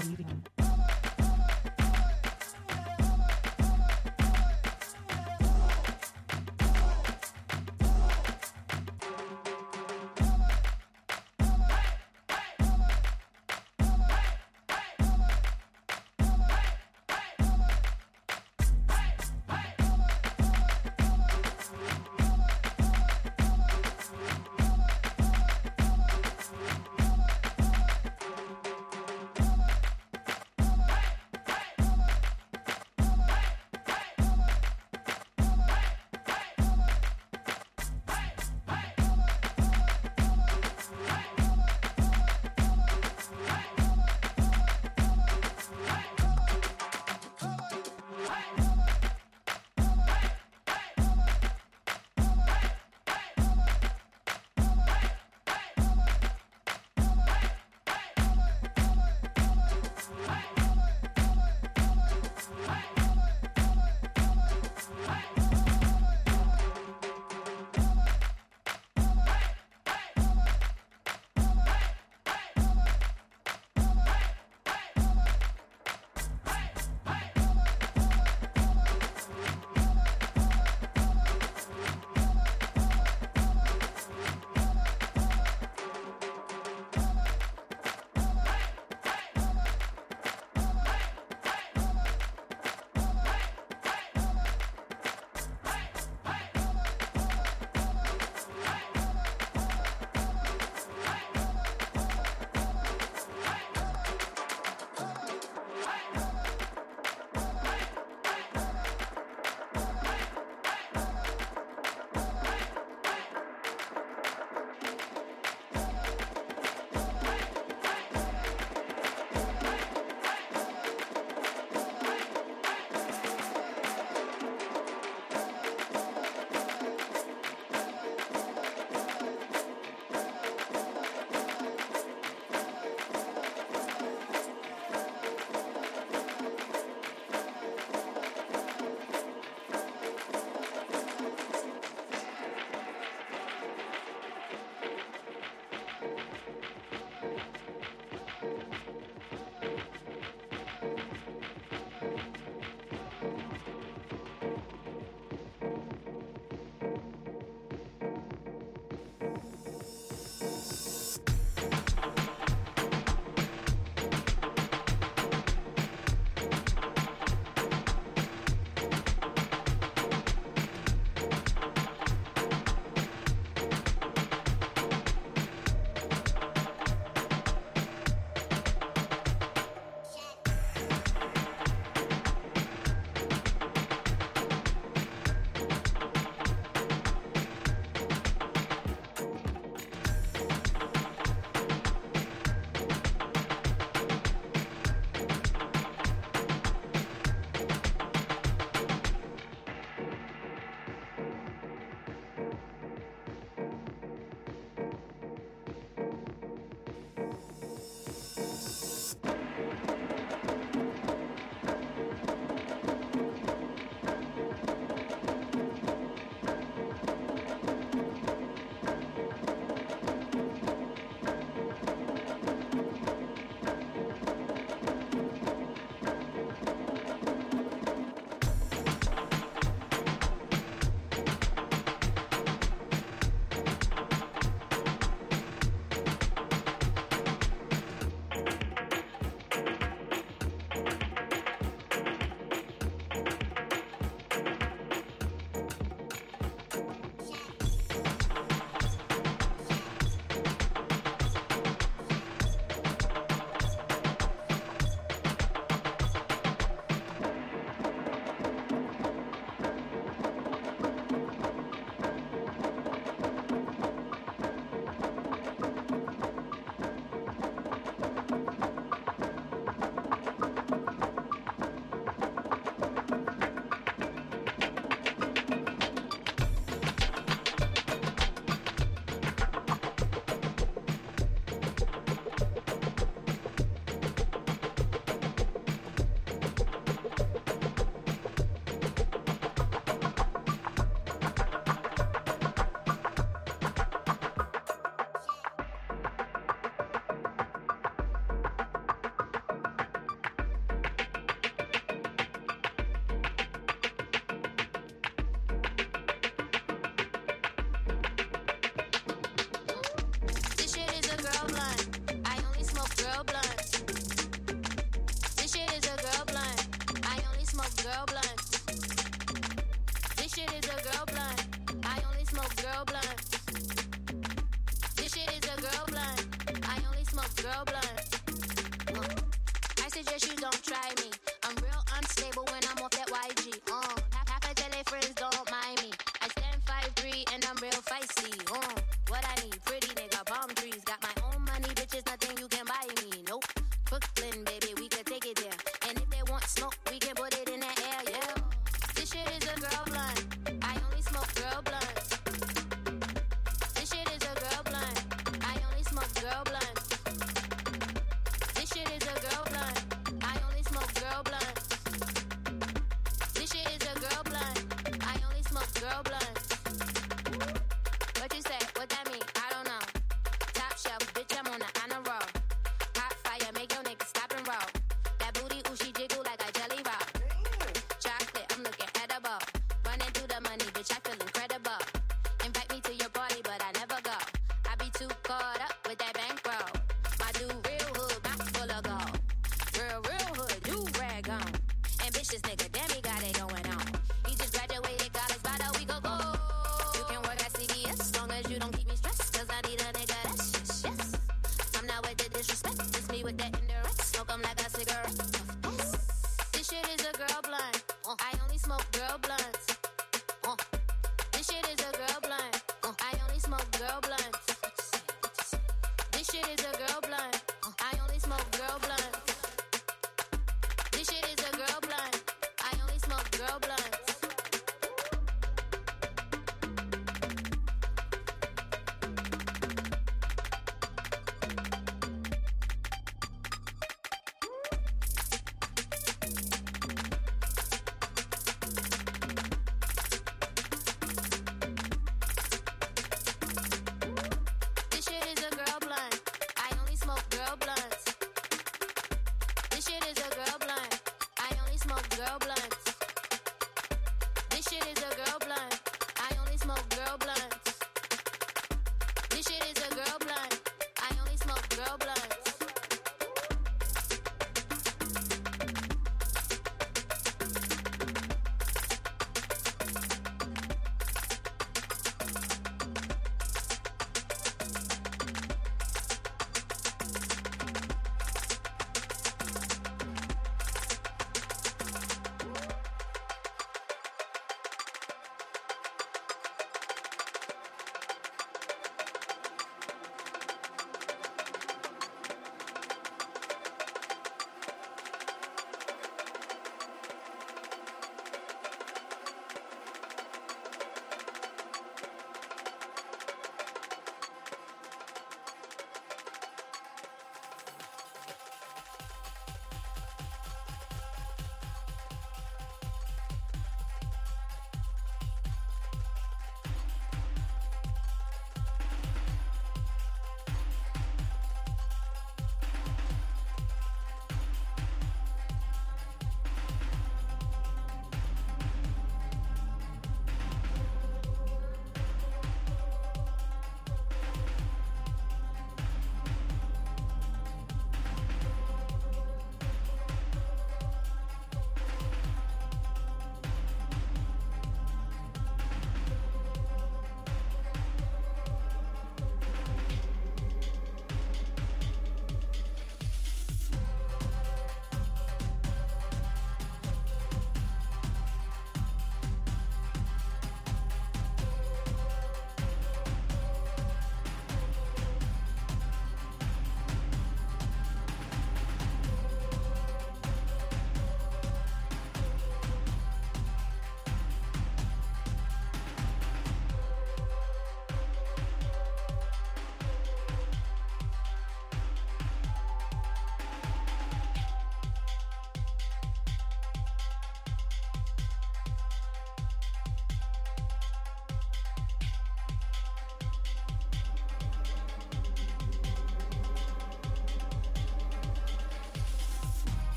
and leaving.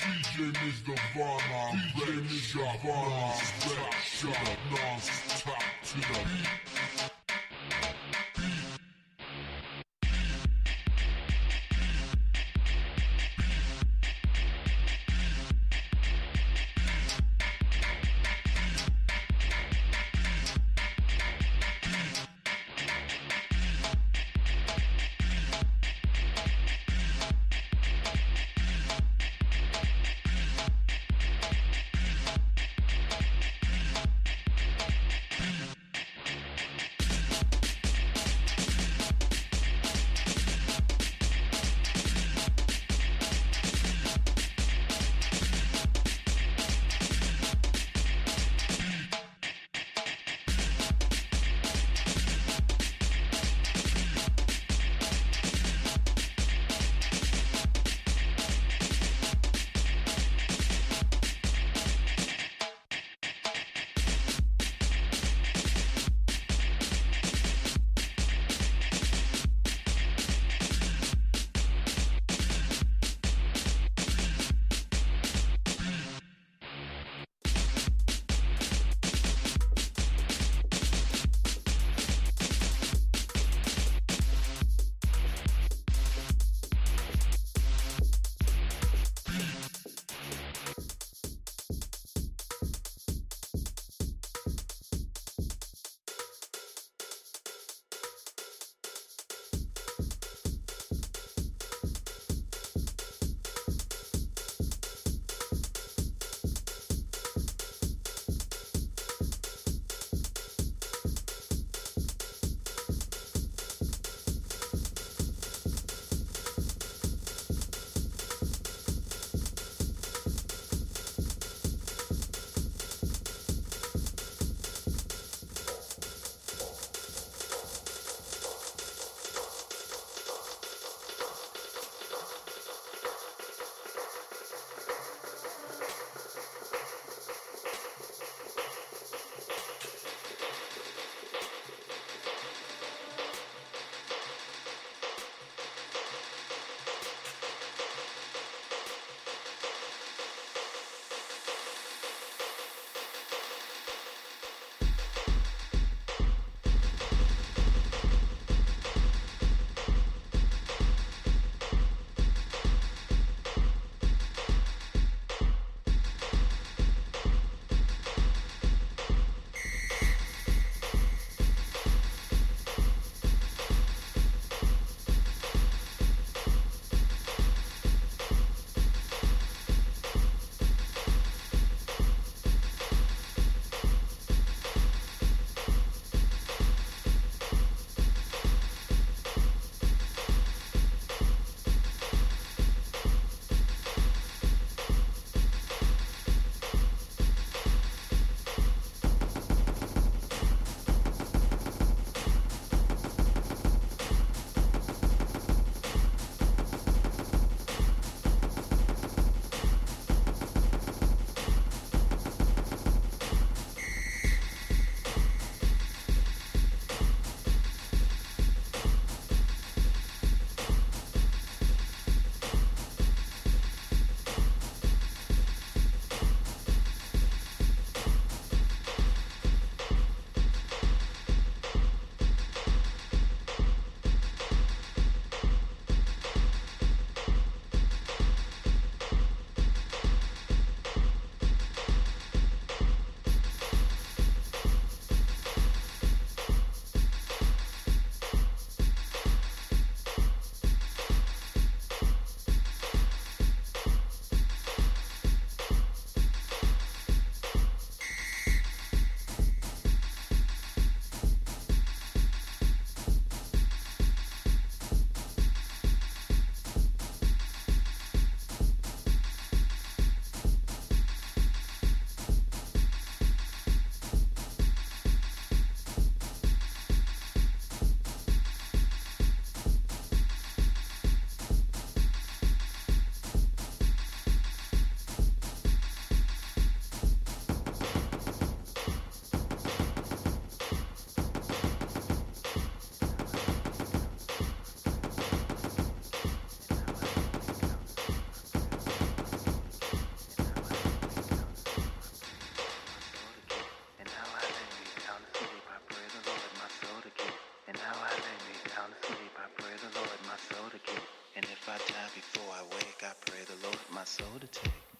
DJ Miss Nirvana, DJ Miss Nirvana, Red Shot, non-stop to the beat.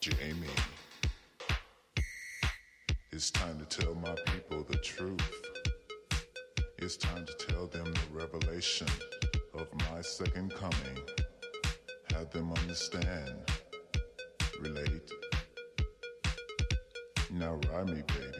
Jamie. It's time to tell my people the truth. It's time to tell them the revelation of my second coming. Have them understand, relate. Now ride me, baby.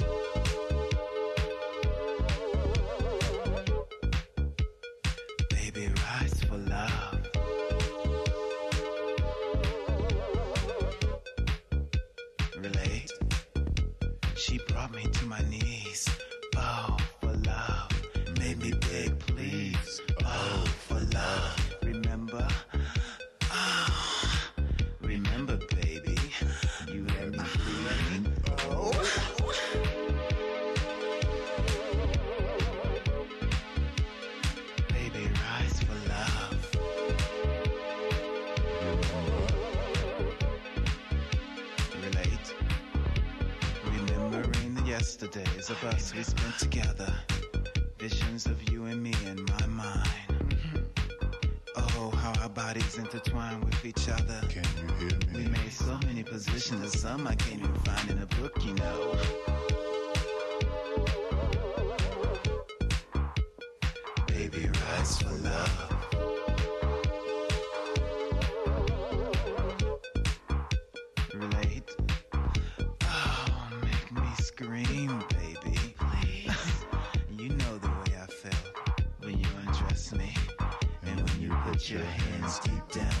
Your hands deep down.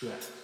Thank